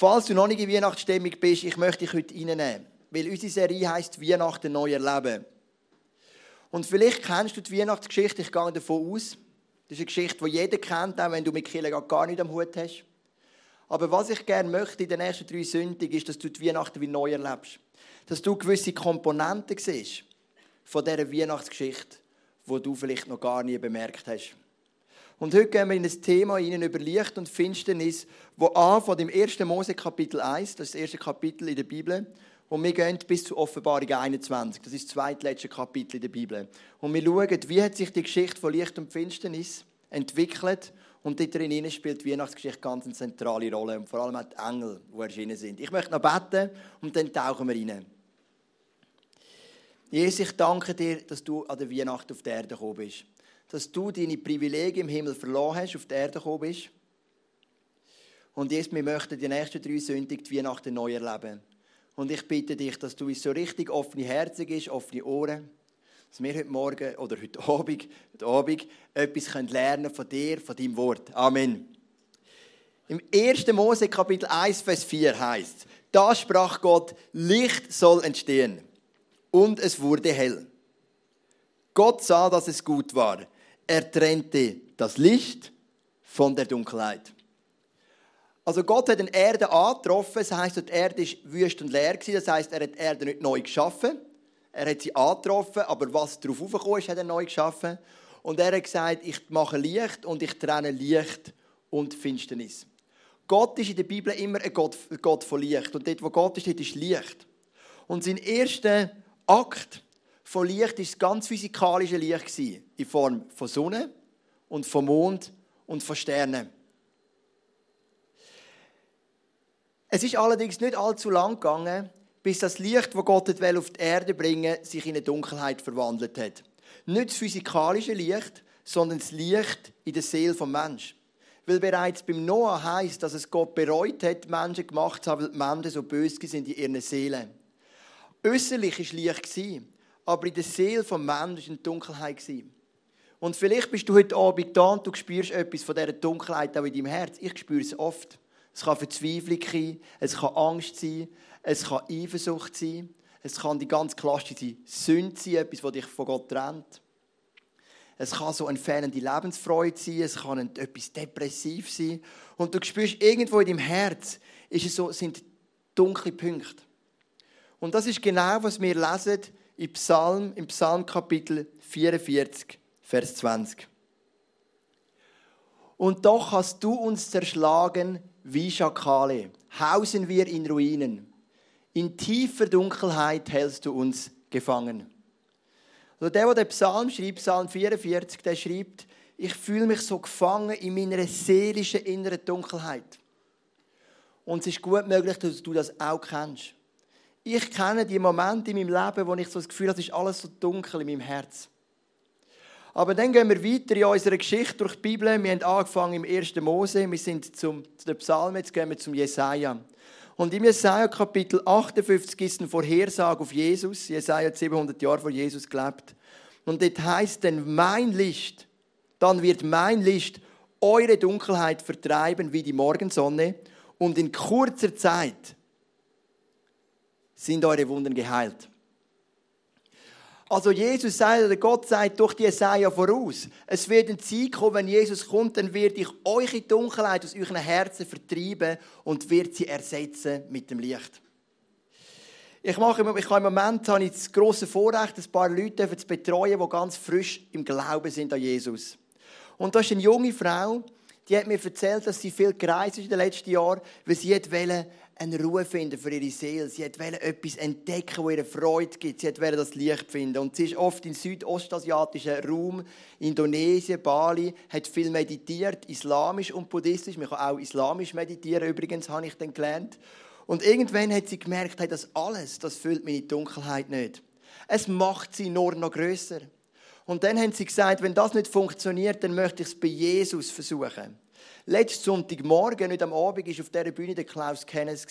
Falls du noch nicht in Weihnachtsstimmung bist, ich möchte dich heute reinnehmen. Weil unsere Serie heisst Weihnachten neu erleben. Und vielleicht kennst du die Weihnachtsgeschichte, ich gehe davon aus. Das ist eine Geschichte, die jeder kennt, auch wenn du mit Kirche gar nicht am Hut hast. Aber was ich gerne möchte in den nächsten drei Sündigen, ist, dass du die Weihnachten wie neu erlebst. Dass du gewisse Komponenten siehst von dieser Weihnachtsgeschichte, die du vielleicht noch gar nie bemerkt hast. Und heute gehen wir in ein Thema Ihnen über Licht und Finsternis, wo an von dem 1. Mose Kapitel 1, das ist das erste Kapitel in der Bibel, und wir gehen bis zur Offenbarung 21. Das ist das zweitletzte Kapitel in der Bibel. Und wir schauen, wie hat sich die Geschichte von Licht und Finsternis entwickelt. Und dort drin spielt die Weihnachtsgeschichte ganz eine zentrale Rolle. Und vor allem auch die Engel, die erschienen sind. Ich möchte noch beten und dann tauchen wir rein. Jesus, ich danke dir, dass du an der Weihnacht auf die Erde gekommen bist. Dass du deine Privilegien im Himmel verloren hast, auf die Erde gekommen bist. Und jetzt, wir möchten die nächsten drei Sündig die Weihnachten neu erleben. Und ich bitte dich, dass du uns so richtig offene Herzen gibst, offene Ohren, dass wir heute Morgen oder heute Abend, heute Abend etwas lernen können von dir, von deinem Wort. Amen. Im 1. Mose Kapitel 1, Vers 4 heißt, da sprach Gott, Licht soll entstehen. Und es wurde hell. Gott sah, dass es gut war. Er trennte das Licht von der Dunkelheit. Also Gott hat eine Erde angetroffen, das heisst, die Erde war wüst und leer, das heisst, er hat die Erde nicht neu geschaffen, er hat sie angetroffen, aber was darauf aufgekommen ist, hat er neu geschaffen. Und er hat gesagt, ich mache Licht und ich trenne Licht und Finsternis. Gott ist in der Bibel immer ein Gott, ein Gott von Licht. Und dort, wo Gott ist, dort ist Licht. Und sein erster Akt von Licht das ganz physikalische Licht, in Form von Sonne und von Mond und von Sternen. Es ist allerdings nicht allzu lang gegangen, bis das Licht, das Gott auf die Erde bringen sich in eine Dunkelheit verwandelt hat. Nicht das physikalische Licht, sondern das Licht in der Seele des Menschen. Weil bereits beim Noah heißt, dass es Gott bereut hat, Menschen gemacht zu haben, weil die Menschen so böse sind in ihren Seelen. Äußerlich war Licht, aber in der Seele des Menschen war eine Dunkelheit. Und vielleicht bist du heute Abend da und du spürst etwas von dieser Dunkelheit auch in deinem Herz. Ich spüre es oft. Es kann Verzweiflung sein, es kann Angst sein, es kann Eifersucht sein, es kann die ganz klassische Sünde sein, etwas, das dich von Gott trennt. Es kann so eine fehlende Lebensfreude sein, es kann etwas depressiv sein. Und du spürst irgendwo in deinem Herz, ist es so, sind dunkle Punkte. Und das ist genau, was wir lesen im Psalm, im Psalm Kapitel 44, Vers 20. Und doch hast du uns zerschlagen wie Schakale hausen wir in Ruinen. In tiefer Dunkelheit hältst du uns gefangen. Also der, der den Psalm schreibt, Psalm 44, der schreibt, ich fühle mich so gefangen in meiner seelischen inneren Dunkelheit. Und es ist gut möglich, dass du das auch kennst. Ich kenne die Momente in meinem Leben, wo ich so das Gefühl habe, es ist alles so dunkel in meinem Herz. Aber dann gehen wir weiter in unserer Geschichte durch die Bibel. Wir haben angefangen im 1. Mose, wir sind zum, zu den Psalmen, jetzt gehen wir zum Jesaja. Und im Jesaja Kapitel 58 ist eine Vorhersage auf Jesus. Jesaja hat 700 Jahre vor Jesus gelebt. Und dort heißt denn mein Licht, dann wird mein Licht eure Dunkelheit vertreiben wie die Morgensonne und in kurzer Zeit sind eure Wunden geheilt. Also Jesus sagt, oder Gott sagt durch die Jesaja voraus, es wird ein Zeit kommen, wenn Jesus kommt, dann wird ich eure Dunkelheit aus euren Herzen vertreiben und wird sie ersetzen mit dem Licht. Ich, mache, ich habe im Moment habe ich das grosse Vorrecht, ein paar Leute zu betreuen, die ganz frisch im Glauben sind an Jesus. Und da ist eine junge Frau, die hat mir erzählt, dass sie viel gereist ist in den letzten Jahren, weil sie wollte eine Ruhe finden für ihre Seele. Sie wollte etwas entdecken, das ihr Freude gibt. Sie wollte das Licht finden. Und sie ist oft im südostasiatischen Raum, Indonesien, Bali, hat viel meditiert, islamisch und buddhistisch. Man kann auch islamisch meditieren, übrigens, habe ich dann gelernt. Und irgendwann hat sie gemerkt, hey, das alles, das füllt meine Dunkelheit nicht. Es macht sie nur noch größer. Und dann haben sie gesagt, wenn das nicht funktioniert, dann möchte ich es bei Jesus versuchen. Letzten Sonntagmorgen, nicht am Abend, war auf dieser Bühne der Klaus Kennes.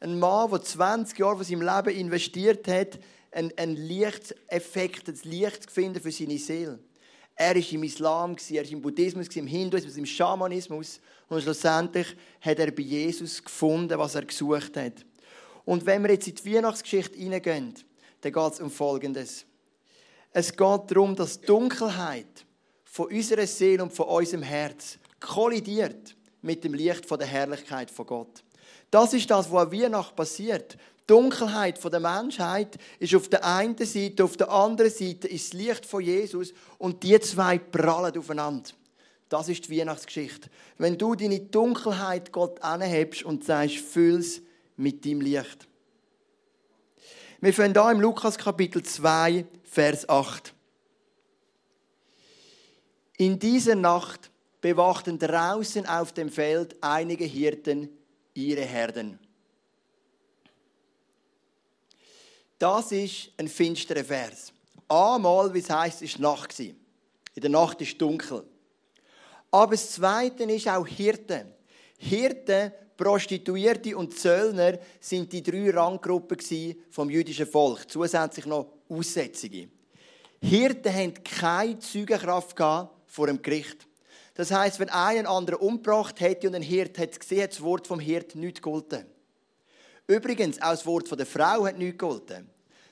Ein Mann, der 20 Jahre von seinem Leben investiert hat, einen, einen Lichteffekt, ein Licht zu finden für seine Seele. Er war im Islam, er war im Buddhismus, im Hinduismus, im Schamanismus. Und schlussendlich hat er bei Jesus gefunden, was er gesucht hat. Und wenn wir jetzt in die Weihnachtsgeschichte hineingehen, dann geht es um Folgendes. Es geht darum, dass die Dunkelheit von unserer Seele und von unserem Herz kollidiert mit dem Licht von der Herrlichkeit von Gott. Das ist das, was an Weihnachten passiert. Die Dunkelheit von der Menschheit ist auf der einen Seite, auf der anderen Seite ist das Licht von Jesus und die zwei prallen aufeinander. Das ist die Weihnachtsgeschichte. Wenn du deine Dunkelheit Gott anhebst und sagst, füll's mit deinem Licht. Wir fangen da im Lukas Kapitel 2, Vers 8. In dieser Nacht bewachten draußen auf dem Feld einige Hirten ihre Herden. Das ist ein finsterer Vers. Einmal, wie es heisst, ist Nacht In der Nacht ist dunkel. Aber das Zweite ist auch Hirten. Hirten, Prostituierte und Zöllner sind die drei Ranggruppen vom jüdischen Volk. Zusätzlich noch Aussätzige. Hirten haben keine Zeugenkraft vor dem Gericht. Das heißt, wenn einen anderen umgebracht hätte und ein Hirt hat gesehen, hat das Wort vom Hirt nicht gegolten. Übrigens, auch das Wort der Frau hat nicht gegolten.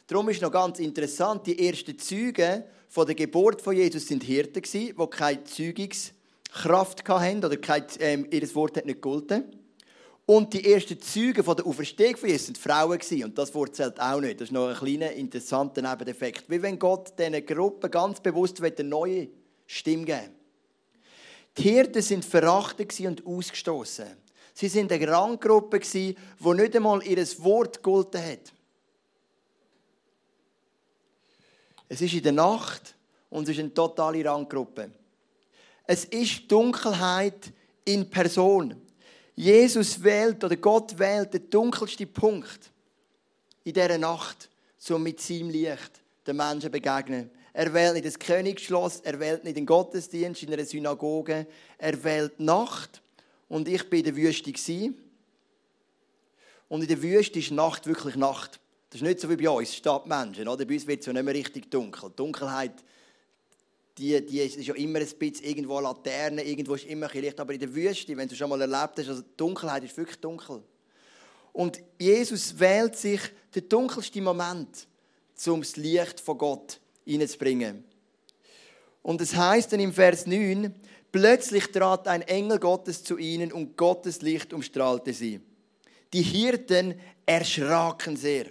Darum ist noch ganz interessant, die ersten Zeugen von der Geburt von Jesus sind Hirten die keine Zeugungskraft hatten oder kein, ähm, ihr Wort hat nicht gegolten. Und die ersten Zeugen von der Auferstehung von Jesus sind Frauen Und das Wort zählt auch nicht. Das ist noch ein kleiner, interessanter Nebeneffekt. Wie wenn Gott diesen Gruppen ganz bewusst eine neue Stimme geben die Hirten sind verachtet und ausgestoßen. Sie sind eine Ranggruppe, die nicht einmal ihr Wort gegolten hat. Es ist in der Nacht und es ist eine totale Ranggruppe. Es ist Dunkelheit in Person. Jesus wählt oder Gott wählt den dunkelsten Punkt in dieser Nacht, um mit seinem Licht den Menschen begegnen. Er wählt nicht das Königsschloss, er wählt nicht den Gottesdienst in einer Synagoge, er wählt Nacht. Und ich bin in der Wüste. Und in der Wüste ist Nacht wirklich Nacht. Das ist nicht so wie bei uns Stadtmenschen. Oder? Bei uns wird es ja nicht mehr richtig dunkel. Die Dunkelheit die, die ist ja immer ein bisschen irgendwo Laterne, irgendwo ist immer ein Licht. Aber in der Wüste, wenn du schon mal erlebt hast, also die Dunkelheit ist wirklich dunkel. Und Jesus wählt sich den dunkelsten Moment, um das Licht von Gott reinzubringen. Und es heißt dann im Vers 9, plötzlich trat ein Engel Gottes zu ihnen und Gottes Licht umstrahlte sie. Die Hirten erschraken sehr.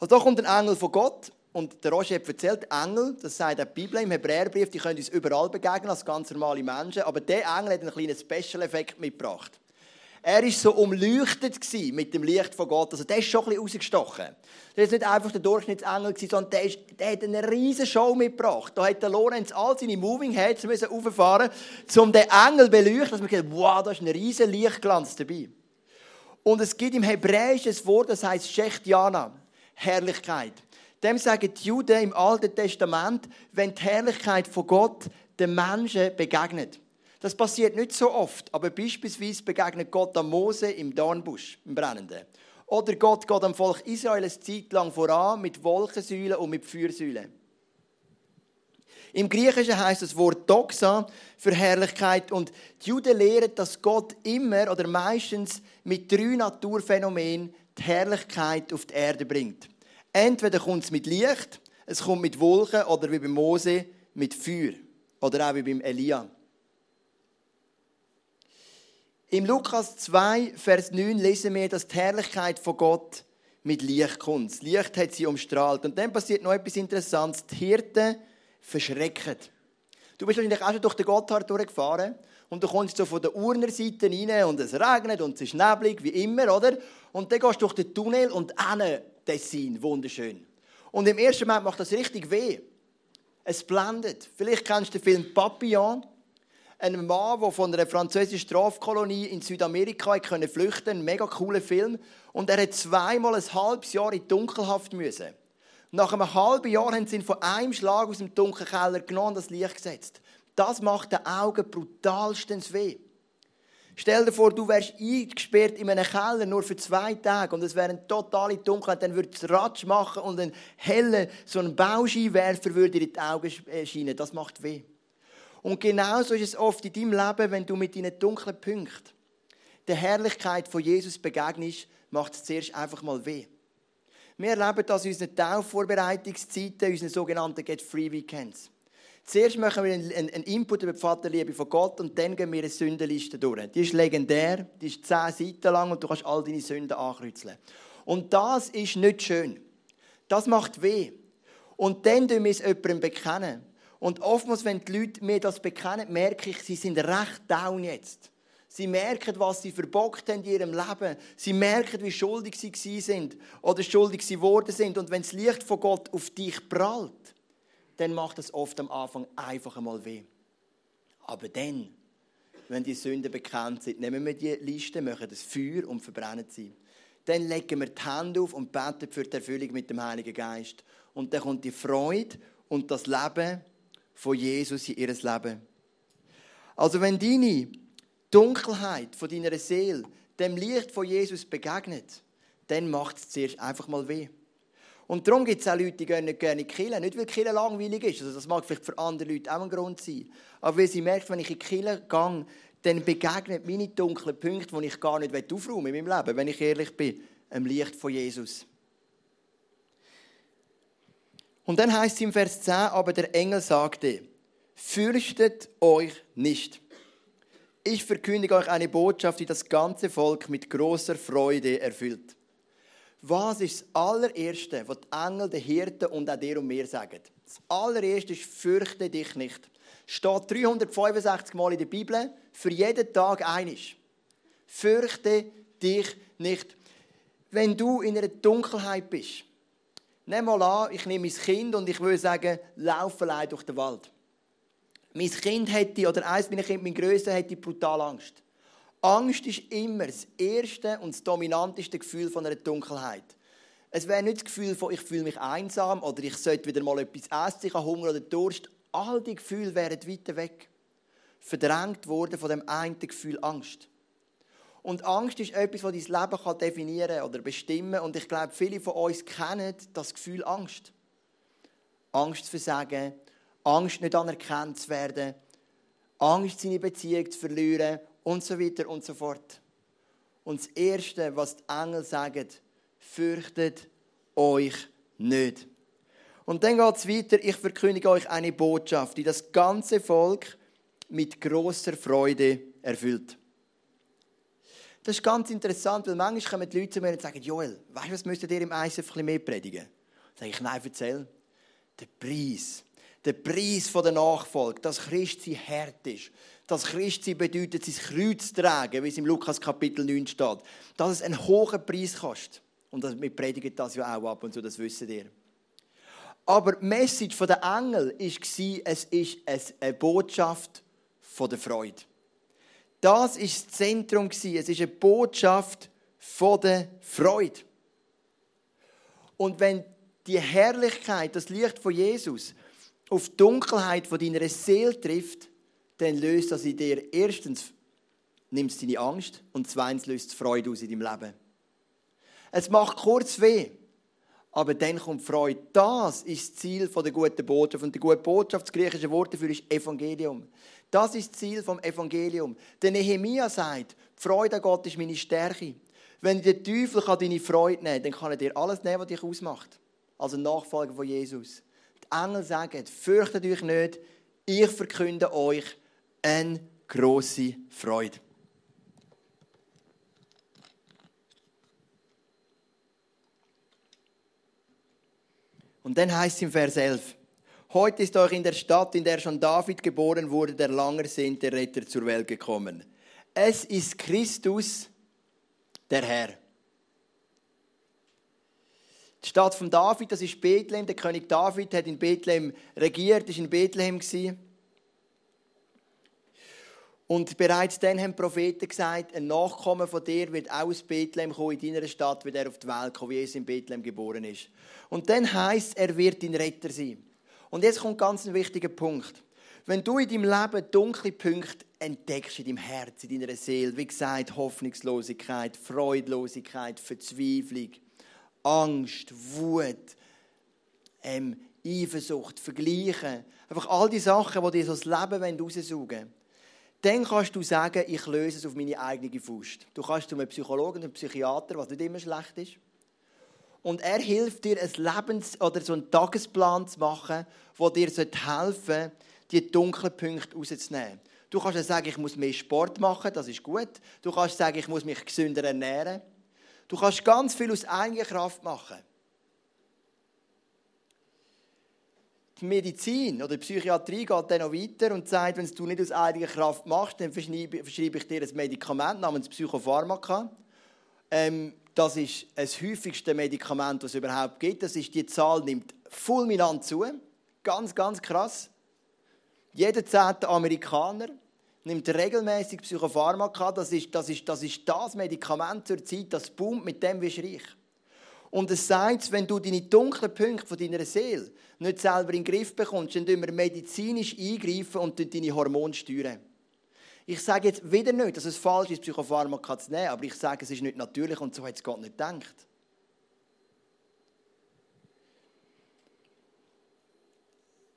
Also da kommt ein Engel von Gott und der Roger hat erzählt, Engel, das sagt die Bibel im Hebräerbrief, die können uns überall begegnen als ganz normale Menschen, aber der Engel hat einen kleinen Special-Effekt mitgebracht. Er war so umleuchtet mit dem Licht von Gott. Also der ist schon ein bisschen rausgestochen. Der ist nicht einfach der Durchschnittsengel, sondern der, ist, der hat eine riesige Show mitgebracht. Da hat der Lorenz all seine Moving Heads müssen rauffahren, um den Engel zu beleuchten, dass man sagt, wow, da ist ein riesiger Lichtglanz dabei. Und es gibt im Hebräischen ein Wort, das heißt Shechtiana, Herrlichkeit. Dem sagen die Juden im Alten Testament, wenn die Herrlichkeit von Gott den Menschen begegnet. Das passiert nicht so oft, aber beispielsweise begegnet Gott am Mose im Dornbusch, im Brennenden. Oder Gott geht am Volk Israel eine Zeit lang voran mit Wolkensäulen und mit Feuersäulen. Im Griechischen heißt das Wort Doxa für Herrlichkeit und die Juden lehren, dass Gott immer oder meistens mit drei Naturphänomenen die Herrlichkeit auf die Erde bringt. Entweder kommt es mit Licht, es kommt mit Wolken oder wie bei Mose mit Feuer oder auch wie beim Elia. Im Lukas 2, Vers 9 lesen wir, dass die Herrlichkeit von Gott mit Licht kommt. Das Licht hat sie umstrahlt. Und dann passiert noch etwas Interessantes. Die Hirten verschrecken. Du bist wahrscheinlich auch schon durch den Gotthard durchgefahren und du kommst so von der Urner Seite rein und es regnet und es ist neblig, wie immer, oder? Und dann gehst du durch den Tunnel und eine Tessin, wunderschön. Und im ersten Moment macht das richtig weh. Es blendet. Vielleicht kennst du den Film Papillon ein Mann, der von einer französischen Strafkolonie in Südamerika flüchten konnte. Ein mega cooler Film. Und er hat zweimal ein halbes Jahr in Dunkelhaft müssen. Nach einem halben Jahr haben sie ihn von einem Schlag aus dem dunklen Keller genommen und das Licht gesetzt. Das macht den Augen brutalstens weh. Stell dir vor, du wärst eingesperrt in einem Keller nur für zwei Tage und es wäre eine totale Dunkelheit, dann würde es Ratsch machen und ein heller, so ein Bauscheinwerfer würde dir in die Augen äh, scheinen. Das macht weh. Und genauso ist es oft in deinem Leben, wenn du mit deinen dunklen Punkten der Herrlichkeit von Jesus begegnest, macht es zuerst einfach mal weh. Wir erleben das in unseren Taufvorbereitungszeiten, unseren sogenannten Get Free Weekends. Zuerst machen wir einen, Input über die Vaterliebe von Gott und dann gehen wir eine Sündenliste durch. Die ist legendär, die ist zehn Seiten lang und du kannst all deine Sünden ankreuzeln. Und das ist nicht schön. Das macht weh. Und dann tun wir es jemandem bekennen. Und oftmals, wenn die Leute mir das bekennen, merke ich, sie sind recht down jetzt. Sie merken, was sie verbockt haben in ihrem Leben. Sie merken, wie schuldig sie sind oder schuldig sie geworden sind. Und wenn das Licht von Gott auf dich prallt, dann macht es oft am Anfang einfach einmal weh. Aber dann, wenn die Sünden bekannt sind, nehmen wir die Liste, machen das Feuer und verbrennen sie. Dann legen wir die Hände auf und beten für die Erfüllung mit dem Heiligen Geist. Und dann kommt die Freude und das Leben von Jesus in ihr Leben. Also wenn deine Dunkelheit von deiner Seele dem Licht von Jesus begegnet, dann macht es zuerst einfach mal weh. Und darum gibt es auch Leute, die gehen nicht gerne Kirche. Nicht, weil Kirche langweilig ist. Also das mag vielleicht für andere Leute auch ein Grund sein. Aber weil sie merkt, wenn ich in Kirche gehe, dann begegnen meine dunklen Punkte, die ich gar nicht aufräumen will in meinem Leben, wenn ich ehrlich bin, im Licht von Jesus. Und dann heißt es im Vers 10, aber der Engel sagte, fürchtet euch nicht. Ich verkündige euch eine Botschaft, die das ganze Volk mit großer Freude erfüllt. Was ist das allererste, was die Engel, der Hirten und auch dir und mir sagen? Das allererste ist, fürchte dich nicht. Steht 365 Mal in der Bibel, für jeden Tag einisch. Fürchte dich nicht. Wenn du in einer Dunkelheit bist, nimm mal an, ich nehme mein Kind und ich würde sagen, lauf allein durch den Wald. Mein Kind hätte, oder eins meiner Kinder, mein Größter, hätte brutal Angst. Angst ist immer das erste und das dominanteste Gefühl von einer Dunkelheit. Es wäre nicht das Gefühl von, ich fühle mich einsam oder ich sollte wieder mal etwas essen, ich habe Hunger oder Durst. All die Gefühle wären weiter weg. Verdrängt worden von dem einen Gefühl Angst. Und Angst ist etwas, das dein Leben definieren oder bestimmen Und ich glaube, viele von uns kennen das Gefühl Angst. Angst zu versagen, Angst, nicht anerkannt zu werden, Angst, seine Beziehung zu verlieren und so weiter und so fort. Und das Erste, was die Engel sagen, fürchtet euch nicht. Und dann geht es weiter, ich verkündige euch eine Botschaft, die das ganze Volk mit großer Freude erfüllt. Das ist ganz interessant, weil manchmal kommen die Leute zu mir und sagen, Joel, weißt du, was müsstet ihr im ISF ein mehr predigen? Dann sage ich, nein, erzähl. Der Preis. Der Preis der Nachfolge, dass Christi hart ist, dass Christi bedeutet, sein Kreuz zu tragen, wie es im Lukas Kapitel 9 steht. Dass es einen hohen Preis kostet. Und wir predigen das ja auch ab und zu, das wissen ihr. Aber die Message der Engel war, es ist eine Botschaft der Freude. Das war das Zentrum. Es ist eine Botschaft von der Freude. Und wenn die Herrlichkeit, das Licht von Jesus auf die Dunkelheit von deiner Seele trifft, dann löst das in dir erstens nimmst deine Angst und zweitens löst es Freude aus in deinem Leben. Es macht kurz weh, aber dann kommt Freude. Das ist das Ziel der guten Botschaft. Und die gute Botschaft, das griechische Wort dafür ist Evangelium. Das ist das Ziel vom Evangelium. Der Nehemia sagt, die Freude an Gott ist meine Stärke. Wenn der Teufel deine Freude nehmen kann, dann kann er dir alles nehmen, was dich ausmacht. Also Nachfolger von Jesus. Die Engel sagen, fürchtet euch nicht, ich verkünde euch eine große Freude. Und dann heißt es im Vers 11, Heute ist euch in der Stadt, in der schon David geboren wurde, der langersehnte Retter zur Welt gekommen. Es ist Christus, der Herr. Die Stadt von David, das ist Bethlehem. Der König David hat in Bethlehem regiert, ist in Bethlehem gewesen. Und bereits dann haben die Propheten gesagt, ein Nachkommen von dir wird auch aus Bethlehem kommen, in deiner Stadt wird er auf die Welt kommen, wie Jesus in Bethlehem geboren ist. Und dann heißt er wird dein Retter sein. Und jetzt kommt ganz ein wichtiger Punkt. Wenn du in deinem Leben dunkle Punkte entdeckst in deinem Herz, in deiner Seele, wie gesagt, Hoffnungslosigkeit, Freudlosigkeit, Verzweiflung, Angst, Wut, ähm, Eifersucht, Vergleichen, einfach all die Sachen, die dir so das Leben raussaugen wollen, dann kannst du sagen, ich löse es auf meine eigene Faust. Du kannst zu einem Psychologen, einem Psychiater, was nicht immer schlecht ist. Und er hilft dir, ein Lebens- oder so einen Tagesplan zu machen, der dir helfen sollte, die dunklen Punkte rauszunehmen. Du kannst ja sagen, ich muss mehr Sport machen, das ist gut. Du kannst sagen, ich muss mich gesünder ernähren. Du kannst ganz viel aus eigener Kraft machen. Die Medizin oder die Psychiatrie geht dann noch weiter und sagt, wenn du nicht aus eigener Kraft machst, dann verschreibe ich dir ein Medikament namens Psychopharmaka. Ähm, das ist das häufigste Medikament, das es überhaupt gibt. Das ist, die Zahl nimmt fulminant zu. Ganz, ganz krass. Jeder zehnte Amerikaner nimmt regelmäßig Psychopharmaka. Das ist, das ist, das ist das Medikament zur Zeit, das boomt, mit dem wirst du reich. Und es sagt, wenn du deine dunklen Punkte von deiner Seele nicht selber in den Griff bekommst, dann tun wir medizinisch eingreifen und deine Hormone steuern. Ich sage jetzt wieder nicht, dass es falsch ist, Psychopharmaka zu nehmen, aber ich sage, es ist nicht natürlich und so hat es Gott nicht gedacht.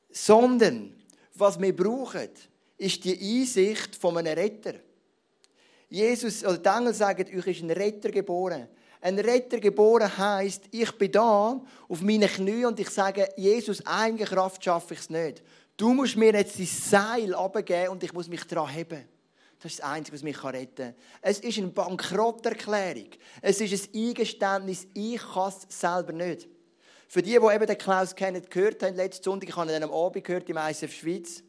Sondern, was wir brauchen, ist die Einsicht von einem Retter. Jesus, oder die Engel sagen, euch ist ein Retter geboren. Ein Retter geboren heißt, ich bin da auf meinen Knien und ich sage, Jesus, eigene Kraft schaffe ich es nicht. Du musst mir jetzt das Seil abgeben und ich muss mich daran heben. Das ist das Einzige, was mich retten kann. Es ist eine Bankrotterklärung. Es ist ein Eingeständnis, ich kann es selber nicht. Für die, die eben den Klaus kennen, gehört haben, letzten Sonntag, ich habe ihn am Abend gehört im ISF Schweiz,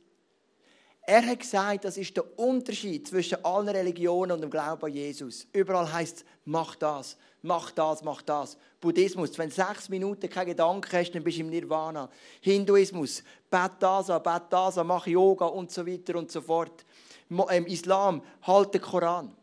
er hat gesagt, das ist der Unterschied zwischen allen Religionen und dem Glauben an Jesus. Überall heißt es, mach das, mach das, mach das. Buddhismus, wenn du sechs Minuten keinen Gedanken hast, dann bist du im Nirvana. Hinduismus, bet das an, bet das an, mach Yoga und so weiter und so fort. Im Islam, halt den Koran.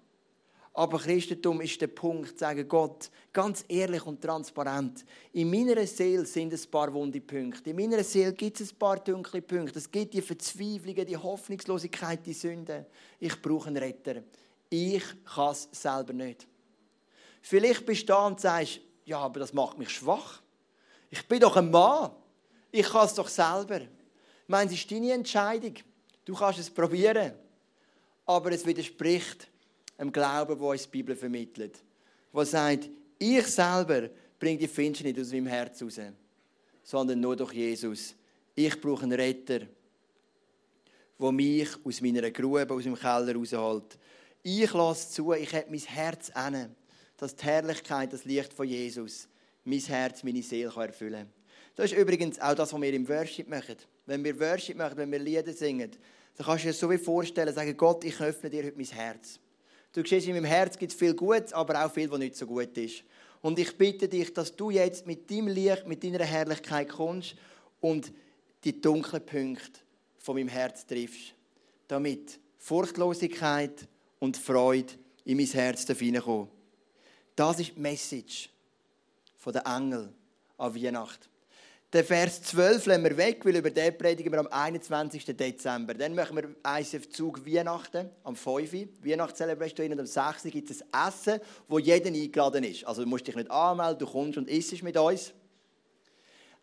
Aber Christentum ist der Punkt, sagen Gott, ganz ehrlich und transparent, in meiner Seele sind ein paar wunde Punkte. In meiner Seele gibt es ein paar dunkle Punkte. Es gibt die Verzweiflungen, die Hoffnungslosigkeit, die Sünde. Ich brauche einen Retter. Ich kann es selber nicht. Vielleicht bist du da und sagst, ja, aber das macht mich schwach. Ich bin doch ein Mann. Ich kann es doch selber. Ich meine, es ist deine Entscheidung. Du kannst es probieren. Aber es widerspricht dem Glauben, wo uns die Bibel vermittelt. Wo sagt, ich selber bringe die Finsternis nicht aus meinem Herz raus, sondern nur durch Jesus. Ich brauche einen Retter, der mich aus meiner Grube, aus meinem Keller rausholt. Ich lasse zu, ich habe mein Herz an, dass die Herrlichkeit, das Licht von Jesus mein Herz, meine Seele erfüllen kann. Das ist übrigens auch das, was wir im Worship machen. Wenn wir Worship machen, wenn wir Lieder singen, dann kannst du dir so wie vorstellen, sagen, Gott, ich öffne dir heute mein Herz. Du siehst, in meinem Herz gibt es viel Gutes, aber auch viel, was nicht so gut ist. Und ich bitte dich, dass du jetzt mit deinem Licht, mit deiner Herrlichkeit kommst und die dunklen Punkte von meinem Herz triffst. Damit Furchtlosigkeit und Freude in mein Herz hineinkommen. Das ist die Message der Engel an Weihnachten. Den Vers 12 lassen wir weg, weil über den predigen wir am 21. Dezember. Dann machen wir ICF Zug Weihnachten am 5. Weihnachtscelebration und am 6. gibt es ein Essen, wo jeder eingeladen ist. Also du musst dich nicht anmelden, du kommst und isst mit uns.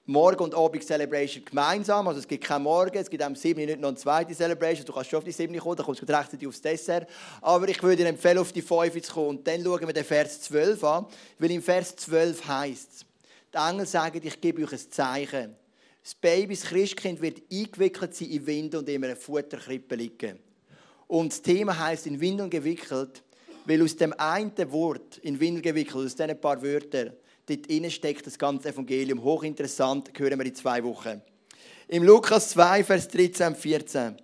Morgen und Abend Celebration gemeinsam. Also es gibt keinen Morgen, es gibt am 7. nicht noch eine zweite Celebration. Du kannst schon auf die 7. kommen, dann kommst du rechtzeitig aufs Dessert. Aber ich würde dir empfehlen, auf die 5 zu kommen. Und dann schauen wir den Vers 12 an, weil im Vers 12 heißt es, die Engel sagen, ich gebe euch ein Zeichen. Das Baby, das Christkind, wird eingewickelt sein in Winde und in einer Futterkrippe liegen. Und das Thema heißt in Windeln gewickelt, weil aus dem einen Wort, in Windeln gewickelt, aus diesen paar Wörtern, dort innen steckt das ganze Evangelium. Hochinteressant, hören wir in zwei Wochen. Im Lukas 2, Vers 13 und 14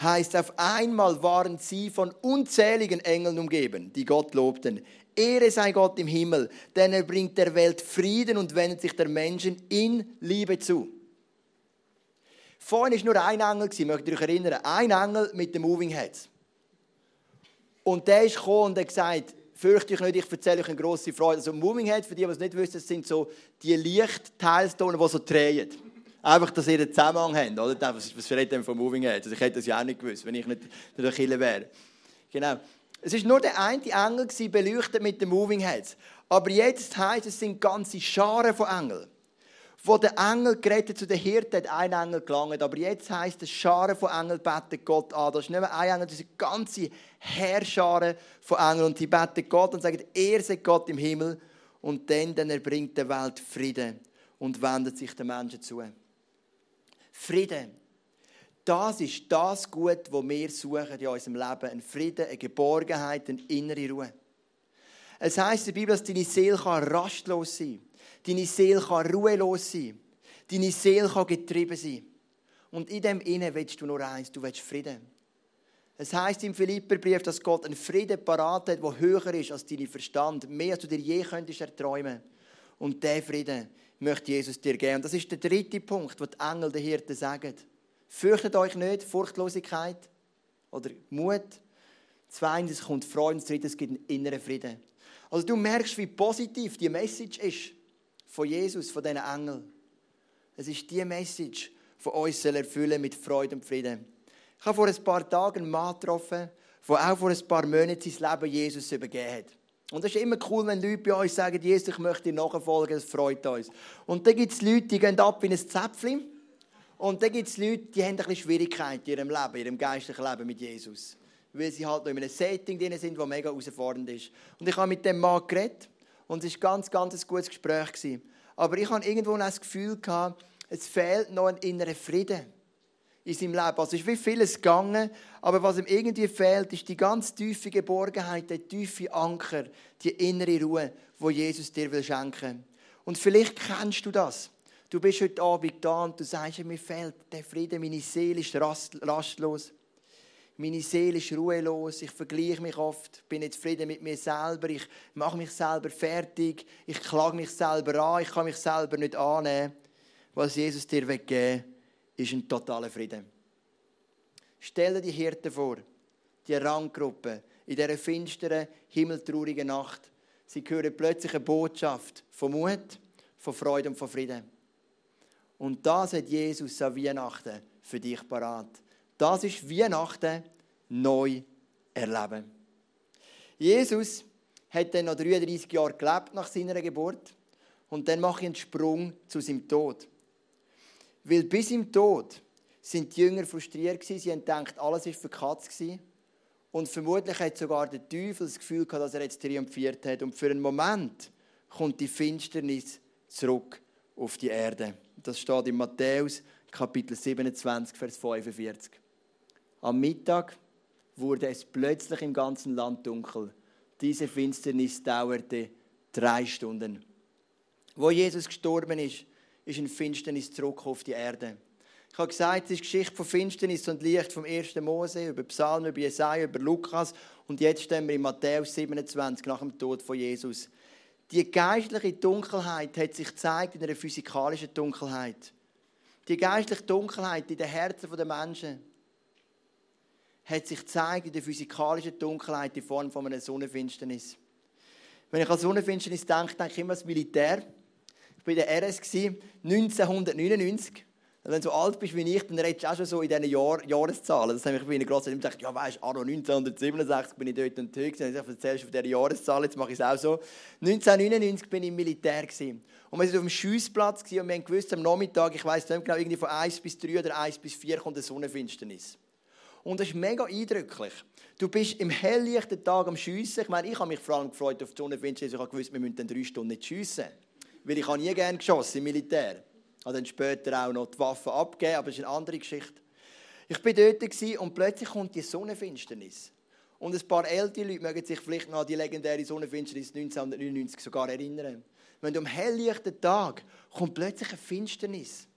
heißt, auf einmal waren sie von unzähligen Engeln umgeben, die Gott lobten. Ehre sei Gott im Himmel, denn er bringt der Welt Frieden und wendet sich der Menschen in Liebe zu. Vorhin war nur ein Engel, möchte ich euch erinnern, ein Engel mit dem Moving Heads. Und der ist gekommen und hat gesagt, fürchte euch nicht, ich erzähle euch eine grosse Freude. Also Heads, für die, die es nicht wissen, sind so die Lichtteilstone, die so drehen. Einfach, dass ihr einen Zusammenhang habt, oder? Was, was redet denn vom Moving Heads? Also ich hätte das ja auch nicht gewusst, wenn ich nicht der Killer wäre. Genau. Es war nur der eine Engel, beleuchtet mit den Moving Heads. Aber jetzt heisst es, es sind ganze Scharen von Engeln. Wo der Engel geredet zu den Hirten, hat ein Engel gelangt. Aber jetzt heisst es, Scharen von Engeln beten Gott an. Das ist nicht mehr ein Engel, das sind ganze Herrscharen von Engeln. Und die beten Gott und sagen, er sei Gott im Himmel. Und dann, dann erbringt der Welt Frieden und wendet sich den Menschen zu. Frieden. Das ist das Gut, das wir suchen in unserem Leben. Ein Frieden, eine Geborgenheit, eine innere Ruhe. Es heisst in der Bibel, dass deine Seele rastlos sein kann. Deine Seele ruhelos sein. Deine Seele getrieben sein. Und in dem Innen willst du nur eins, du willst Frieden. Es heisst im Philipperbrief, dass Gott einen Frieden parat hat, der höher ist als dein Verstand, mehr als du dir je könntest erträumen. Und dieser Frieden möchte Jesus dir geben. Und das ist der dritte Punkt, den die Engel den Hirten sagen. Fürchtet euch nicht, Furchtlosigkeit oder Mut. Zweitens kommt Freude drittens gibt einen inneren Frieden. Also du merkst, wie positiv die Message ist von Jesus, von diesen Engeln. Es ist die Message, die uns erfüllen mit Freude und Frieden. Ich habe vor ein paar Tagen einen Mann getroffen, der auch vor ein paar Monaten sein Leben Jesus übergeben hat. Und es ist immer cool, wenn Leute bei uns sagen, Jesus, ich möchte dir nachfolgen, das freut uns. Und dann gibt es Leute, die gehen ab in ein Zäpfchen. Und dann gibt es Leute, die haben ein bisschen Schwierigkeiten in ihrem Leben, in ihrem geistlichen Leben mit Jesus. Weil sie halt noch in einem Setting drin sind, das mega herausfordernd ist. Und ich habe mit dem Mann geredet. Und es war ganz, ganz ein gutes Gespräch. Aber ich habe irgendwo das Gefühl gehabt, es fehlt noch ein innerer Frieden in seinem Leben. Also es ist wie vieles gegangen, aber was ihm irgendwie fehlt, ist die ganz tiefe Geborgenheit, der tiefe Anker, die innere Ruhe, wo Jesus dir will schenken. Und vielleicht kennst du das. Du bist heute Abend da und du sagst, mir fehlt der Frieden, meine Seele ist rastlos. Meine Seele ist ruhelos, ich vergleiche mich oft, bin nicht zufrieden mit mir selber, ich mache mich selber fertig, ich klage mich selber an, ich kann mich selber nicht annehmen. Was Jesus dir weggeben ist ein totaler Frieden. Stell dir die Hirten vor, die Ranggruppe, in dieser finsteren, himmeltraurigen Nacht. Sie hören plötzlich eine Botschaft von Mut, von Freude und von Frieden. Und das hat Jesus an Weihnachten für dich parat. Das ist Weihnachten neu erleben. Jesus hat dann noch 33 Jahre gelebt nach seiner Geburt und dann mache ich einen Sprung zu seinem Tod. Weil bis im Tod sind die Jünger frustriert gewesen, sie haben gedacht, alles ist für Katz Und vermutlich hat sogar der Teufel das Gefühl gehabt, dass er jetzt triumphiert hat. Und für einen Moment kommt die Finsternis zurück auf die Erde. Das steht in Matthäus Kapitel 27, Vers 45. Am Mittag wurde es plötzlich im ganzen Land dunkel. Diese Finsternis dauerte drei Stunden. Wo Jesus gestorben ist, ist eine Finsternis zurück auf die Erde. Ich habe gesagt, es ist Geschichte von Finsternis und Licht vom 1. Mose, über Psalmen, über Jesaja, über Lukas und jetzt stehen wir in Matthäus 27 nach dem Tod von Jesus. Die geistliche Dunkelheit hat sich gezeigt in einer physikalischen Dunkelheit. Die geistliche Dunkelheit in den Herzen der Menschen hat sich gezeigt in der physikalischen Dunkelheit in Form von einer Sonnenfinsternis. Wenn ich an Sonnenfinsternis denke, denke ich immer ans Militär. Ich war in der RS 1999. Wenn du so alt bist wie ich, dann redest du auch schon so in diesen Jahr Jahreszahlen. Das habe ich bei Ihnen gerade gesagt, ja weißt du, 1967 bin ich dort und dort. Dann erzählst du von dieser Jahreszahl, jetzt mache ich es auch so. 1999 bin ich im Militär. Gewesen. Und wir waren auf dem Schiessplatz und wir haben gewusst, am Nachmittag, ich weiß nicht genau, irgendwie von 1 bis 3 oder 1 bis 4 kommt eine Sonnenfinsternis. Und das ist mega eindrücklich. Du bist im helllichten Tag am Schiessen. Ich meine, ich habe mich vor allem gefreut auf die Sonnenfinsternis. Ich habe gewusst, wir müssen dann drei Stunden nicht schiessen. Weil ich habe nie gerne geschossen im Militär. Ich habe dann später auch noch die Waffen abgegeben, aber das ist eine andere Geschichte. Ich war dort und plötzlich kommt die Sonnenfinsternis. Und ein paar ältere Leute mögen sich vielleicht noch an die legendäre Sonnenfinsternis 1999 sogar erinnern. Wenn du am helllichten Tag kommt plötzlich eine Finsternis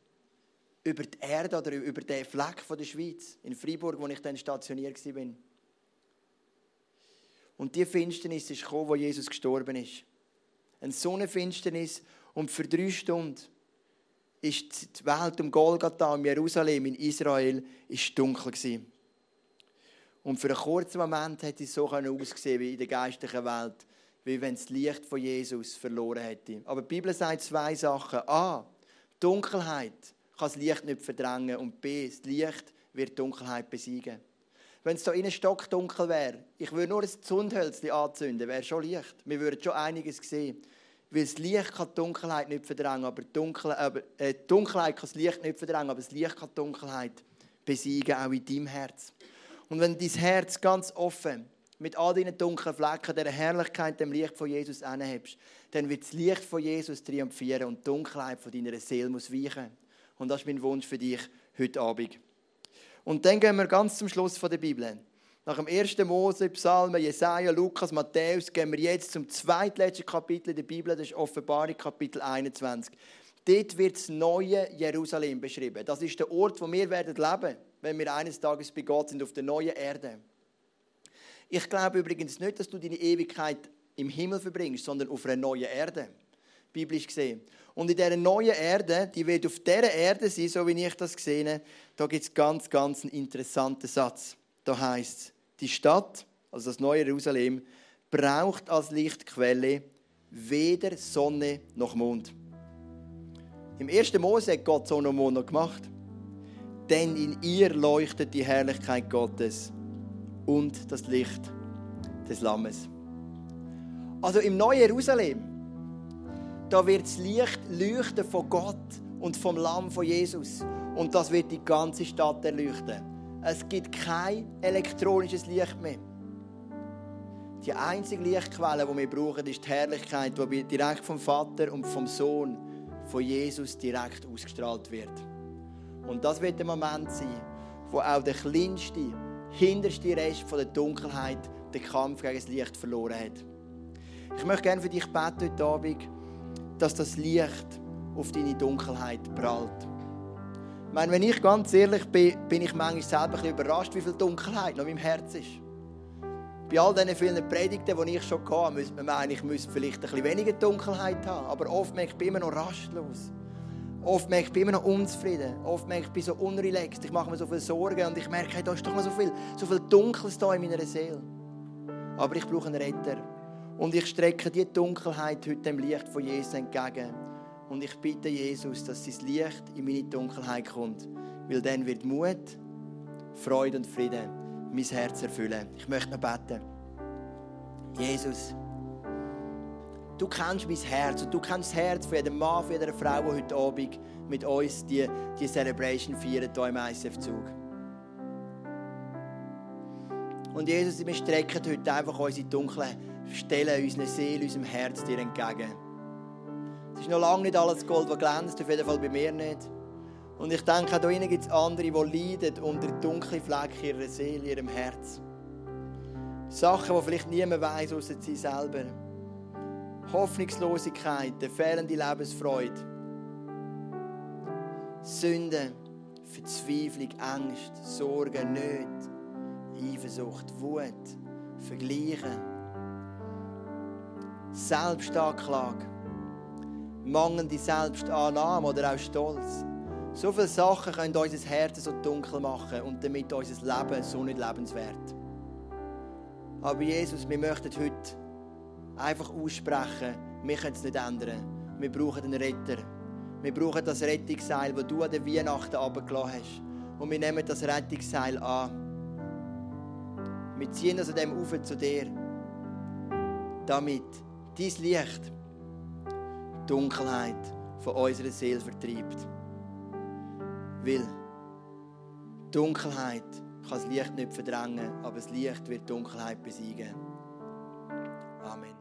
über die Erde oder über den Fleck von der Schweiz, in Freiburg, wo ich dann stationiert war. Und die Finsternis ist gekommen, wo Jesus gestorben ist. Eine Sonnenfinsternis und für drei Stunden ist die Welt um Golgatha, um Jerusalem, in Israel, ist dunkel gewesen. Und für einen kurzen Moment hätte es so ausgesehen wie in der geistlichen Welt, wie wenn das Licht von Jesus verloren hätte. Aber die Bibel sagt zwei Sachen. A, Dunkelheit kann das Licht nicht verdrängen und B, das Licht wird Dunkelheit besiegen. Wenn es da innen stockdunkel wäre, ich würde nur ein Zündhölzchen anzünden, wäre schon Licht. Wir würden schon einiges sehen. Weil das Licht kann die Dunkelheit nicht verdrängen, aber Dunkel, äh, die Dunkelheit kann das Licht nicht verdrängen, aber das Licht kann die Dunkelheit besiegen, auch in deinem Herz. Und wenn dein Herz ganz offen mit all deinen dunklen Flecken, der Herrlichkeit, dem Licht von Jesus anhebst, dann wird das Licht von Jesus triumphieren und die Dunkelheit von deiner Seele muss weichen. Und das ist mein Wunsch für dich heute Abend. Und dann gehen wir ganz zum Schluss der Bibel. Nach dem ersten Mose, Psalmen, Jesaja, Lukas, Matthäus gehen wir jetzt zum zweitletzten Kapitel der Bibel, das ist Offenbarung, Kapitel 21. Dort wird das neue Jerusalem beschrieben. Das ist der Ort, wo wir werden leben, wenn wir eines Tages bei Gott sind, auf der neuen Erde. Ich glaube übrigens nicht, dass du deine Ewigkeit im Himmel verbringst, sondern auf einer neuen Erde, biblisch gesehen. Und in dieser neuen Erde, die wird auf dieser Erde sein, so wie ich das gesehen da gibt es ganz, ganz einen interessanten Satz. Da heißt es, die Stadt, also das neue Jerusalem, braucht als Lichtquelle weder Sonne noch Mond. Im 1. Mose hat Gott Sonne und Mond noch gemacht. Denn in ihr leuchtet die Herrlichkeit Gottes und das Licht des Lammes. Also im neuen Jerusalem, da wird das Licht leuchten von Gott und vom Lamm von Jesus. Und das wird die ganze Stadt erleuchten. Es gibt kein elektronisches Licht mehr. Die einzige Lichtquelle, die wir brauchen, ist die Herrlichkeit, die direkt vom Vater und vom Sohn von Jesus direkt ausgestrahlt wird. Und das wird der Moment sein, wo auch der kleinste, hinterste Rest von der Dunkelheit den Kampf gegen das Licht verloren hat. Ich möchte gerne für dich beten heute Abend, dass das Licht auf deine Dunkelheit prallt. Ich meine, wenn ich ganz ehrlich bin, bin ich manchmal selber ein bisschen überrascht, wie viel Dunkelheit noch in meinem Herz ist. Bei all diesen vielen Predigten, die ich schon hatte, müsste man meinen, ich müsste vielleicht ein bisschen weniger Dunkelheit haben. Aber oft merke ich, ich immer noch rastlos. Oft merke ich, bin immer noch unzufrieden. Oft merke ich, ich bin so unrelaxed. Ich mache mir so viele Sorgen und ich merke, hey, da ist doch noch so viel, so viel Dunkles da in meiner Seele. Aber ich brauche einen Retter. Und ich strecke diese Dunkelheit heute dem Licht von Jesus entgegen. Und ich bitte Jesus, dass sein Licht in meine Dunkelheit kommt. Weil dann wird Mut, Freude und Frieden mein Herz erfüllen. Ich möchte noch beten. Jesus, du kennst mein Herz und du kennst das Herz von jedem Mann, von jeder Frau, die heute Abend mit uns die, die Celebration feiern hier im ICF-Zug. Und Jesus, wir strecken heute einfach unsere dunklen Stellen, unsere Seele, unserem Herz dir entgegen. Es ist noch lange nicht alles Gold, das glänzt, auf jeden Fall bei mir nicht. Und ich denke, auch da gibt es andere, die leiden unter dunklen Flecken ihrer Seele, ihrem Herz. Sachen, die vielleicht niemand weiß, außer sie selber. Hoffnungslosigkeit, fehlende Lebensfreude. Sünde, Verzweiflung, Angst, Sorgen, Nöte, Eifersucht, Wut, Vergleichen, Selbstanklage, mangelnde Selbstannahme oder auch Stolz. So viele Sachen können unser Herz so dunkel machen und damit unser Leben so nicht lebenswert. Aber Jesus, wir möchten heute einfach aussprechen, wir können es nicht ändern. Wir brauchen einen Retter. Wir brauchen das Rettungsseil, das du an der Weihnachten runtergelassen hast. Und wir nehmen das Rettungsseil an. Wir ziehen das an dem auf zu dir. Damit dein Licht die Dunkelheit von unserer Seele vertreibt. Weil Dunkelheit kann das Licht nicht verdrängen, aber das Licht wird Dunkelheit besiegen. Amen.